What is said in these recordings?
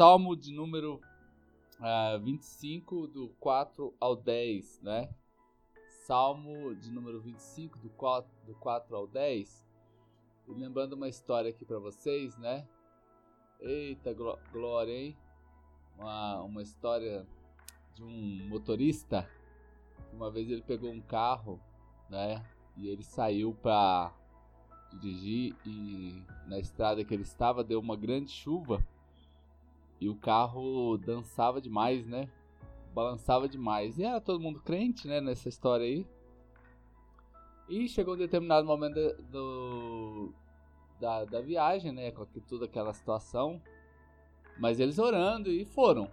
Salmo de número uh, 25, do 4 ao 10, né? Salmo de número 25, do 4, do 4 ao 10. E lembrando uma história aqui para vocês, né? Eita glória, hein? Uma, uma história de um motorista. Uma vez ele pegou um carro, né? E ele saiu para dirigir e na estrada que ele estava deu uma grande chuva e o carro dançava demais, né? Balançava demais. E era todo mundo crente, né? Nessa história aí. E chegou um determinado momento do, da, da viagem, né? Com toda aquela situação. Mas eles orando e foram.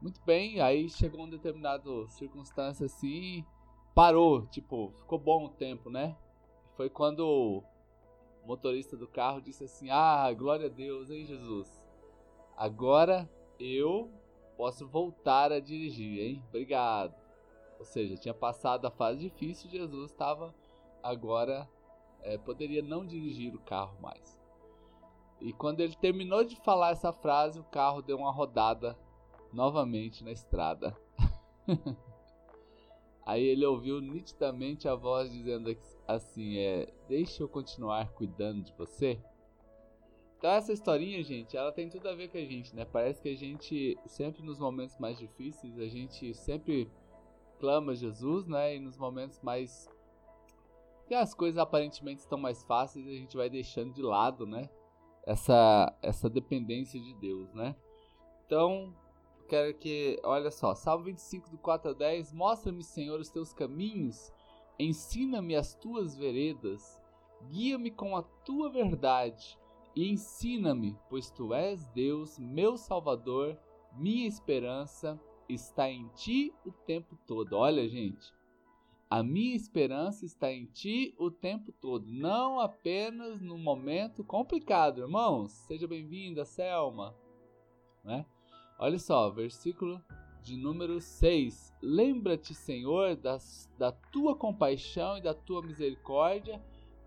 Muito bem. Aí chegou um determinado circunstância assim. Parou. Tipo, ficou bom o tempo, né? Foi quando o motorista do carro disse assim: Ah, glória a Deus, hein, Jesus? Agora eu posso voltar a dirigir, hein? Obrigado. Ou seja, tinha passado a fase difícil, Jesus estava agora é, poderia não dirigir o carro mais. E quando ele terminou de falar essa frase, o carro deu uma rodada novamente na estrada. Aí ele ouviu nitidamente a voz dizendo assim: é, Deixa eu continuar cuidando de você. Então essa historinha, gente, ela tem tudo a ver com a gente, né? Parece que a gente sempre nos momentos mais difíceis, a gente sempre clama Jesus, né? E nos momentos mais que as coisas aparentemente estão mais fáceis, a gente vai deixando de lado, né? Essa essa dependência de Deus, né? Então, quero que, olha só, Salmo 25 do 4 a 10, mostra-me, Senhor, os teus caminhos, ensina-me as tuas veredas, guia-me com a tua verdade e ensina-me, pois tu és Deus, meu Salvador, minha esperança está em ti o tempo todo. Olha, gente, a minha esperança está em ti o tempo todo, não apenas no momento complicado, irmãos. Seja bem-vinda, Selma. Né? Olha só, versículo de número 6. Lembra-te, Senhor, das, da tua compaixão e da tua misericórdia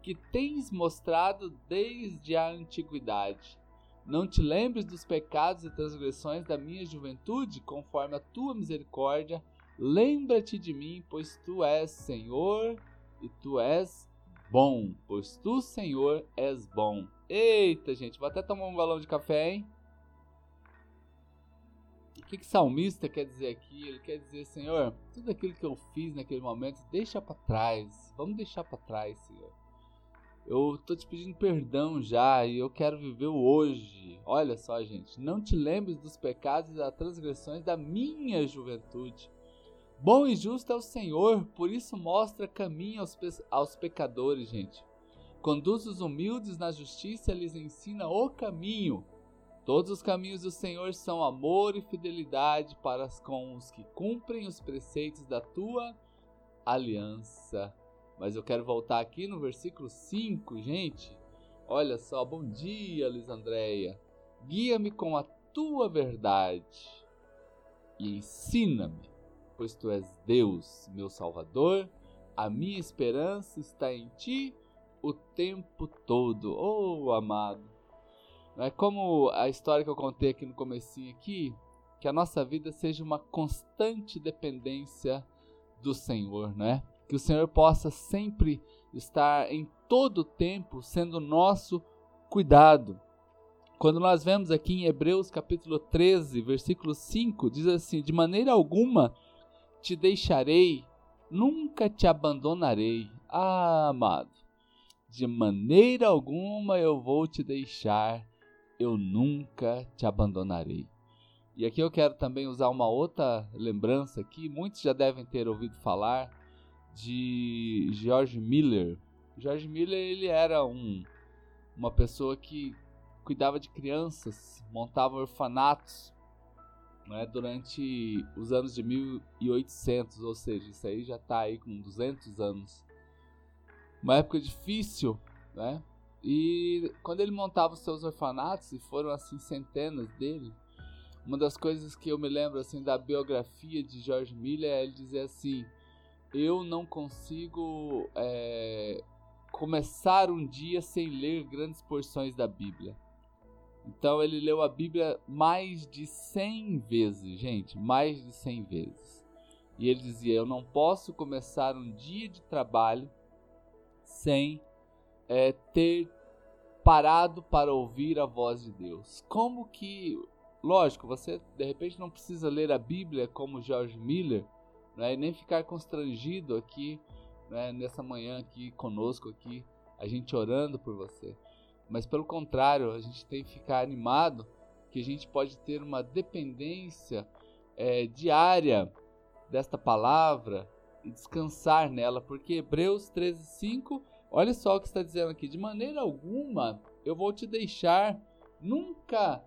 que tens mostrado desde a antiguidade. Não te lembres dos pecados e transgressões da minha juventude, conforme a tua misericórdia. Lembra-te de mim, pois tu és Senhor e tu és bom, pois tu, Senhor, és bom. Eita, gente, vou até tomar um galão de café, hein? O que, que salmista quer dizer aqui? Ele quer dizer, Senhor, tudo aquilo que eu fiz naquele momento, deixa para trás. Vamos deixar para trás, Senhor. Eu tô te pedindo perdão já e eu quero viver o hoje. Olha só, gente, não te lembres dos pecados e das transgressões da minha juventude. Bom e justo é o Senhor, por isso mostra caminho aos, pe aos pecadores, gente. Conduz os humildes na justiça lhes ensina o caminho. Todos os caminhos do Senhor são amor e fidelidade para com os que cumprem os preceitos da tua aliança. Mas eu quero voltar aqui no versículo 5, gente. Olha só, bom dia, Lisandreia. Guia-me com a tua verdade e ensina-me, pois tu és Deus, meu Salvador. A minha esperança está em ti o tempo todo. Oh, amado. É como a história que eu contei aqui no comecinho aqui, que a nossa vida seja uma constante dependência do Senhor, né? Que o Senhor possa sempre estar em todo o tempo sendo nosso cuidado. Quando nós vemos aqui em Hebreus capítulo 13, versículo 5, diz assim: De maneira alguma te deixarei, nunca te abandonarei. Ah, amado, de maneira alguma eu vou te deixar, eu nunca te abandonarei. E aqui eu quero também usar uma outra lembrança que muitos já devem ter ouvido falar de George Miller. George Miller ele era um, uma pessoa que cuidava de crianças, montava orfanatos né, durante os anos de 1800, ou seja, isso aí já está aí com 200 anos. Uma época difícil, né? E quando ele montava os seus orfanatos, e foram assim centenas dele, uma das coisas que eu me lembro assim da biografia de George Miller é ele dizer assim: eu não consigo é, começar um dia sem ler grandes porções da Bíblia. Então ele leu a Bíblia mais de 100 vezes, gente, mais de 100 vezes. E ele dizia: Eu não posso começar um dia de trabalho sem é, ter parado para ouvir a voz de Deus. Como que, lógico, você de repente não precisa ler a Bíblia como George Miller, né, e nem ficar constrangido aqui né, nessa manhã aqui conosco aqui, a gente orando por você. Mas pelo contrário, a gente tem que ficar animado que a gente pode ter uma dependência é, diária desta palavra e descansar nela, porque Hebreus 13:5, olha só o que está dizendo aqui: de maneira alguma eu vou te deixar, nunca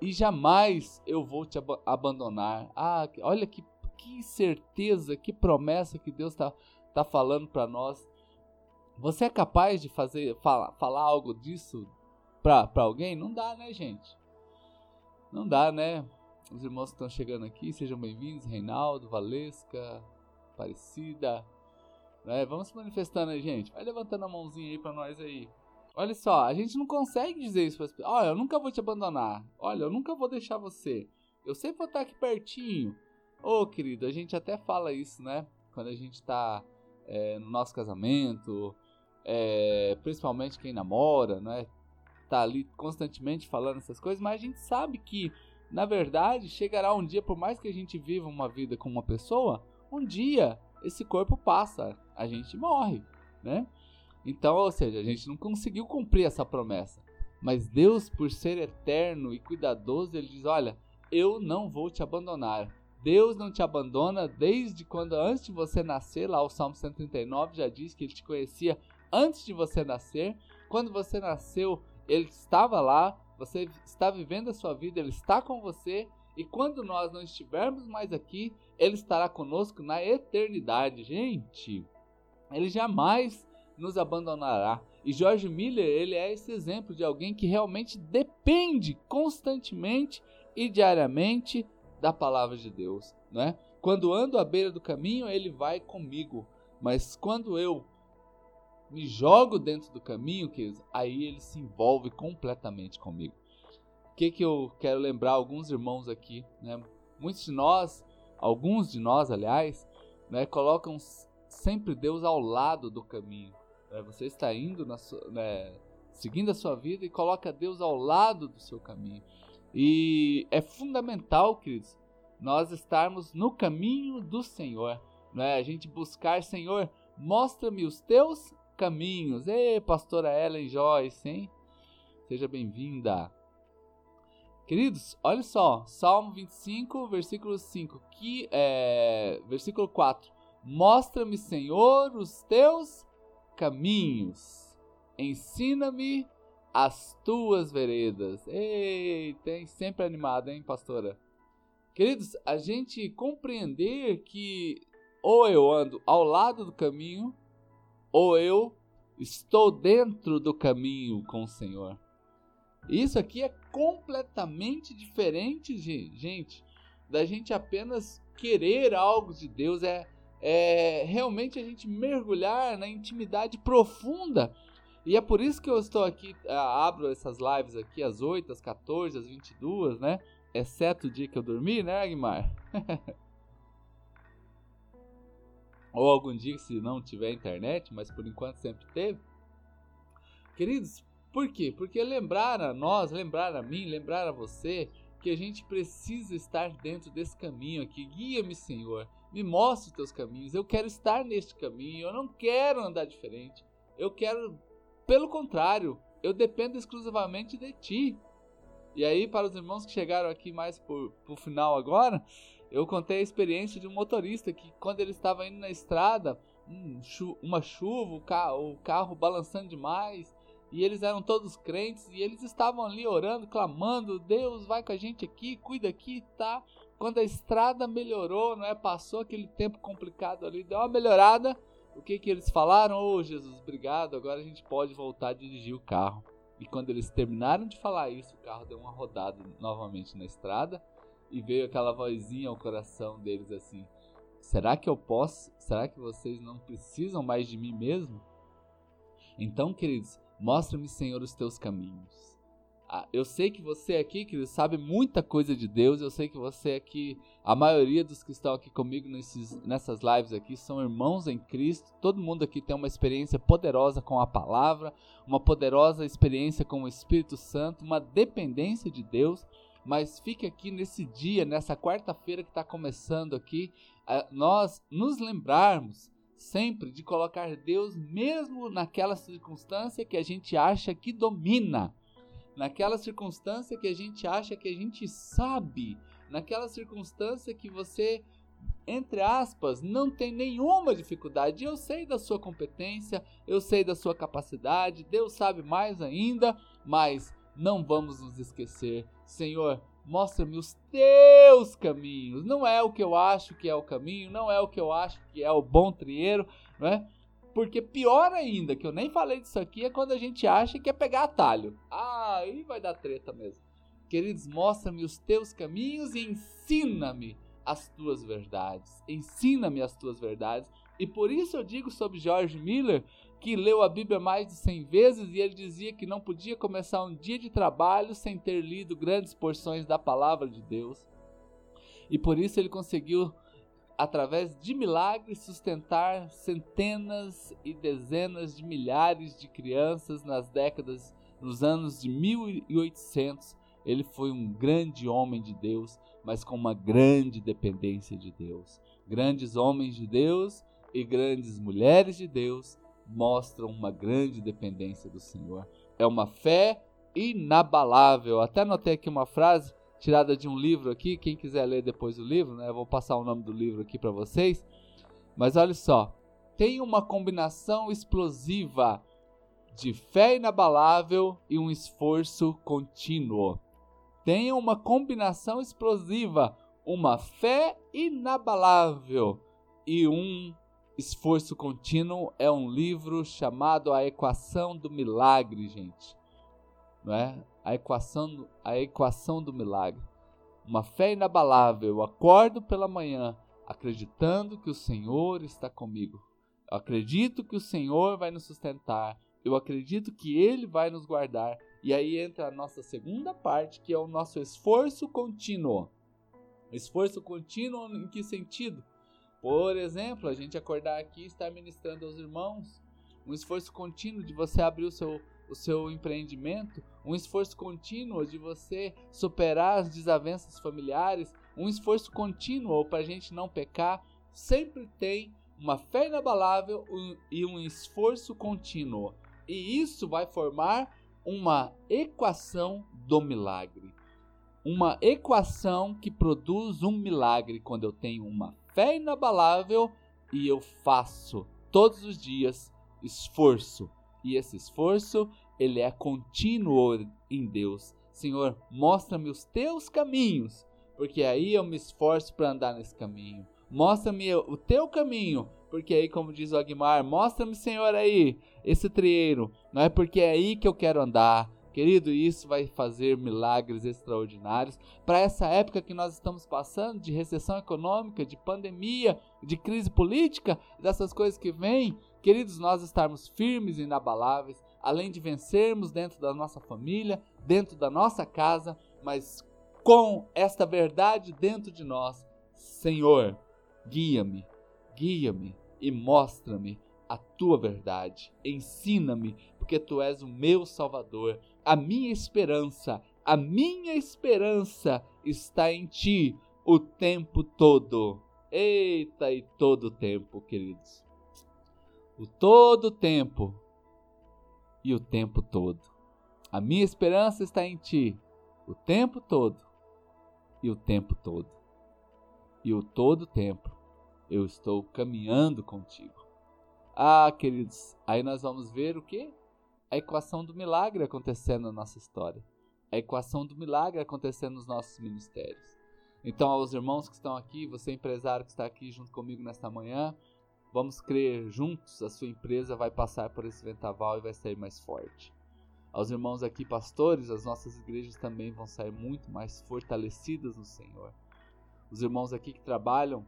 e jamais eu vou te ab abandonar. Ah, olha que, que certeza, que promessa que Deus está tá falando para nós. Você é capaz de fazer falar, algo disso para alguém? Não dá, né, gente? Não dá, né? Os irmãos que estão chegando aqui, sejam bem-vindos. Reinaldo, Valesca, Aparecida. Né? Vamos se manifestando aí, gente. Vai levantando a mãozinha aí para nós aí. Olha só, a gente não consegue dizer isso para as pessoas. Olha, eu nunca vou te abandonar. Olha, eu nunca vou deixar você. Eu sempre vou estar aqui pertinho. Ô, oh, querido, a gente até fala isso, né? Quando a gente está é, no nosso casamento, é, principalmente quem namora, né? Tá ali constantemente falando essas coisas, mas a gente sabe que, na verdade, chegará um dia, por mais que a gente viva uma vida com uma pessoa, um dia esse corpo passa, a gente morre, né? Então, ou seja, a gente não conseguiu cumprir essa promessa. Mas Deus, por ser eterno e cuidadoso, ele diz: Olha, eu não vou te abandonar. Deus não te abandona desde quando antes de você nascer, lá o Salmo 139 já diz que ele te conhecia antes de você nascer. Quando você nasceu, ele estava lá, você está vivendo a sua vida, ele está com você. E quando nós não estivermos mais aqui, ele estará conosco na eternidade. Gente, ele jamais nos abandonará. E George Miller, ele é esse exemplo de alguém que realmente depende constantemente e diariamente da palavra de Deus, né? Quando ando à beira do caminho, ele vai comigo, mas quando eu me jogo dentro do caminho, aí ele se envolve completamente comigo. O que, que eu quero lembrar alguns irmãos aqui, né? Muitos de nós, alguns de nós, aliás, né, colocam sempre Deus ao lado do caminho. Né? Você está indo, sua, né, seguindo a sua vida e coloca Deus ao lado do seu caminho. E é fundamental, queridos, nós estarmos no caminho do Senhor. Né? A gente buscar, Senhor, mostra-me os teus caminhos. Ei, pastora Ellen Joyce, hein? Seja bem-vinda. Queridos, olha só, Salmo 25, versículo 5, que é, versículo 4. Mostra-me, Senhor, os teus caminhos. Ensina-me as tuas veredas. Ei, tem sempre animado, hein, pastora? Queridos, a gente compreender que ou eu ando ao lado do caminho ou eu estou dentro do caminho com o Senhor. Isso aqui é completamente diferente, gente, da gente apenas querer algo de Deus, é, é realmente a gente mergulhar na intimidade profunda. E é por isso que eu estou aqui, abro essas lives aqui às 8, às 14, às 22, né? Exceto o dia que eu dormi, né, Aguimar? ou algum dia se não tiver internet, mas por enquanto sempre teve. Queridos, por quê? Porque lembrar a nós, lembrar a mim, lembrar a você que a gente precisa estar dentro desse caminho aqui. Guia-me, Senhor. Me mostre os teus caminhos. Eu quero estar neste caminho. Eu não quero andar diferente. Eu quero, pelo contrário, eu dependo exclusivamente de ti. E aí, para os irmãos que chegaram aqui mais por, por final agora, eu contei a experiência de um motorista que, quando ele estava indo na estrada, um, chu uma chuva, o, o carro balançando demais, e eles eram todos crentes, e eles estavam ali orando, clamando: Deus, vai com a gente aqui, cuida aqui, tá? Quando a estrada melhorou, não é? Passou aquele tempo complicado ali, deu uma melhorada. O que que eles falaram? Oh, Jesus, obrigado, agora a gente pode voltar a dirigir o carro. E quando eles terminaram de falar isso, o carro deu uma rodada novamente na estrada e veio aquela vozinha ao coração deles assim: Será que eu posso? Será que vocês não precisam mais de mim mesmo? Então, queridos, mostra-me, Senhor, os teus caminhos. Ah, eu sei que você aqui, que sabe muita coisa de Deus, eu sei que você aqui, a maioria dos que estão aqui comigo nesses, nessas lives aqui são irmãos em Cristo. Todo mundo aqui tem uma experiência poderosa com a palavra, uma poderosa experiência com o Espírito Santo, uma dependência de Deus. Mas fique aqui nesse dia, nessa quarta-feira que está começando aqui, nós nos lembrarmos sempre de colocar Deus mesmo naquela circunstância que a gente acha que domina naquela circunstância que a gente acha que a gente sabe, naquela circunstância que você, entre aspas, não tem nenhuma dificuldade. Eu sei da sua competência, eu sei da sua capacidade, Deus sabe mais ainda, mas não vamos nos esquecer, Senhor. Mostra-me os teus caminhos. Não é o que eu acho que é o caminho, não é o que eu acho que é o bom trieiro, não é? Porque pior ainda, que eu nem falei disso aqui, é quando a gente acha que é pegar atalho. Ah, aí vai dar treta mesmo. Queridos, mostra-me os teus caminhos e ensina-me as tuas verdades. Ensina-me as tuas verdades. E por isso eu digo sobre George Miller, que leu a Bíblia mais de 100 vezes e ele dizia que não podia começar um dia de trabalho sem ter lido grandes porções da palavra de Deus. E por isso ele conseguiu através de milagres, sustentar centenas e dezenas de milhares de crianças nas décadas, nos anos de 1800. Ele foi um grande homem de Deus, mas com uma grande dependência de Deus. Grandes homens de Deus e grandes mulheres de Deus mostram uma grande dependência do Senhor. É uma fé inabalável. Até anotei aqui uma frase tirada de um livro aqui. Quem quiser ler depois o livro, né? Eu vou passar o nome do livro aqui para vocês. Mas olha só, tem uma combinação explosiva de fé inabalável e um esforço contínuo. Tem uma combinação explosiva, uma fé inabalável e um esforço contínuo. É um livro chamado A Equação do Milagre, gente. Não é? A equação, a equação do milagre. Uma fé inabalável. Eu acordo pela manhã acreditando que o Senhor está comigo. Eu acredito que o Senhor vai nos sustentar. Eu acredito que Ele vai nos guardar. E aí entra a nossa segunda parte, que é o nosso esforço contínuo. Esforço contínuo em que sentido? Por exemplo, a gente acordar aqui e estar ministrando aos irmãos. Um esforço contínuo de você abrir o seu o seu empreendimento, um esforço contínuo de você superar as desavenças familiares, um esforço contínuo para a gente não pecar, sempre tem uma fé inabalável e um esforço contínuo. E isso vai formar uma equação do milagre. Uma equação que produz um milagre quando eu tenho uma fé inabalável e eu faço todos os dias esforço e esse esforço, ele é contínuo em Deus. Senhor, mostra-me os teus caminhos, porque aí eu me esforço para andar nesse caminho. Mostra-me o teu caminho, porque aí, como diz o Aguimar, mostra-me, Senhor, aí esse trieiro, não é porque é aí que eu quero andar. Querido, isso vai fazer milagres extraordinários para essa época que nós estamos passando de recessão econômica, de pandemia, de crise política, dessas coisas que vêm. Queridos, nós estarmos firmes e inabaláveis, além de vencermos dentro da nossa família, dentro da nossa casa, mas com esta verdade dentro de nós. Senhor, guia-me, guia-me e mostra-me a tua verdade. Ensina-me, porque tu és o meu Salvador, a minha esperança. A minha esperança está em ti o tempo todo. Eita, e todo o tempo, queridos o todo tempo e o tempo todo. A minha esperança está em ti o tempo todo e o tempo todo. E o todo tempo eu estou caminhando contigo. Ah, queridos, aí nós vamos ver o que? A equação do milagre acontecendo na nossa história. A equação do milagre acontecendo nos nossos ministérios. Então, aos irmãos que estão aqui, você empresário que está aqui junto comigo nesta manhã, Vamos crer juntos, a sua empresa vai passar por esse ventaval e vai sair mais forte. Aos irmãos aqui, pastores, as nossas igrejas também vão sair muito mais fortalecidas no Senhor. Os irmãos aqui que trabalham,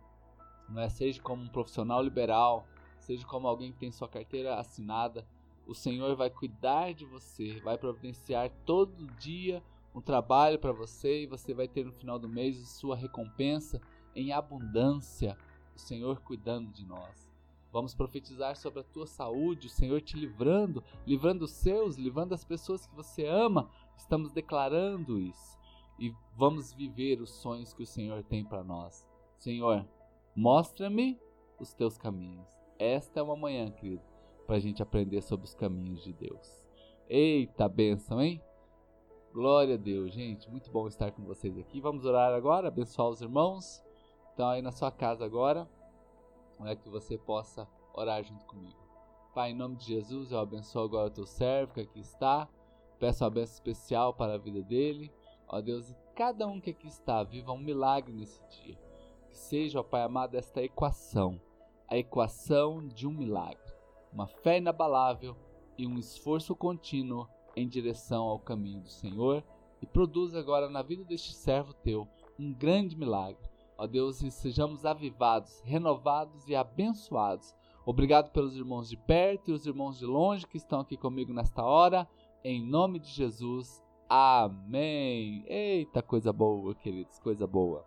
não é, seja como um profissional liberal, seja como alguém que tem sua carteira assinada, O Senhor vai cuidar de você, vai providenciar todo dia um trabalho para você e você vai ter no final do mês sua recompensa em abundância. O Senhor cuidando de nós. Vamos profetizar sobre a tua saúde, o Senhor te livrando, livrando os seus, livrando as pessoas que você ama. Estamos declarando isso e vamos viver os sonhos que o Senhor tem para nós. Senhor, mostra-me os teus caminhos. Esta é uma manhã, querido, para a gente aprender sobre os caminhos de Deus. Eita bênção, hein? Glória a Deus, gente. Muito bom estar com vocês aqui. Vamos orar agora, abençoar os irmãos. Então, aí na sua casa agora, é que você possa orar junto comigo. Pai, em nome de Jesus, eu abençoo agora o teu servo que aqui está. Peço uma bênção especial para a vida dele. Ó Deus, e cada um que aqui está, viva um milagre nesse dia. Que seja, ó Pai amado, esta equação a equação de um milagre, uma fé inabalável e um esforço contínuo em direção ao caminho do Senhor e produz agora na vida deste servo teu um grande milagre. Ó Deus, e sejamos avivados, renovados e abençoados. Obrigado pelos irmãos de perto e os irmãos de longe que estão aqui comigo nesta hora. Em nome de Jesus. Amém. Eita, coisa boa, queridos, coisa boa.